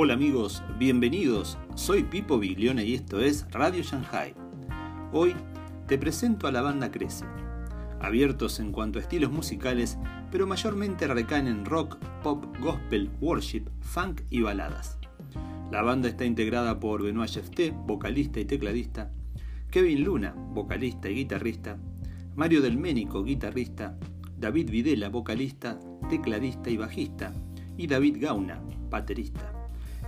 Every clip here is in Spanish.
Hola amigos, bienvenidos. Soy Pipo Biglione y esto es Radio Shanghai. Hoy te presento a la banda Crece. Abiertos en cuanto a estilos musicales, pero mayormente recaen en rock, pop, gospel, worship, funk y baladas. La banda está integrada por Benoit Jefté, vocalista y tecladista, Kevin Luna, vocalista y guitarrista, Mario Del Ménico, guitarrista, David Videla, vocalista, tecladista y bajista, y David Gauna, baterista.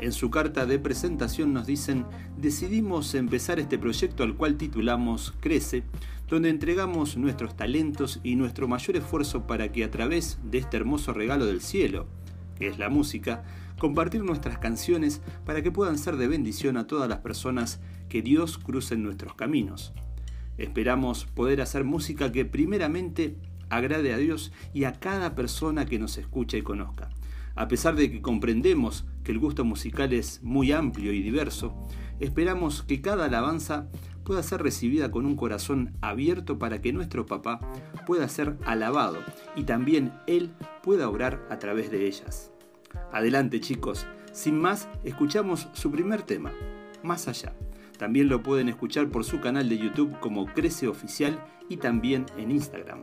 En su carta de presentación nos dicen, decidimos empezar este proyecto al cual titulamos Crece, donde entregamos nuestros talentos y nuestro mayor esfuerzo para que a través de este hermoso regalo del cielo, que es la música, compartir nuestras canciones para que puedan ser de bendición a todas las personas que Dios cruce en nuestros caminos. Esperamos poder hacer música que primeramente agrade a Dios y a cada persona que nos escucha y conozca. A pesar de que comprendemos que el gusto musical es muy amplio y diverso, esperamos que cada alabanza pueda ser recibida con un corazón abierto para que nuestro papá pueda ser alabado y también Él pueda orar a través de ellas. Adelante chicos, sin más, escuchamos su primer tema, Más allá. También lo pueden escuchar por su canal de YouTube como Crece Oficial y también en Instagram.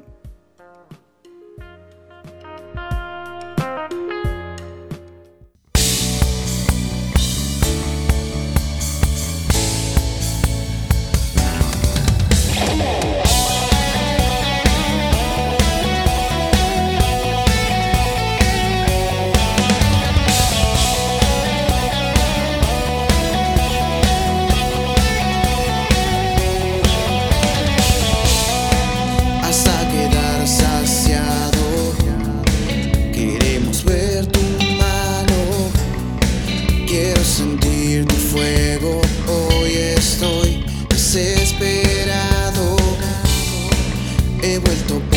He vuelto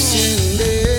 心里。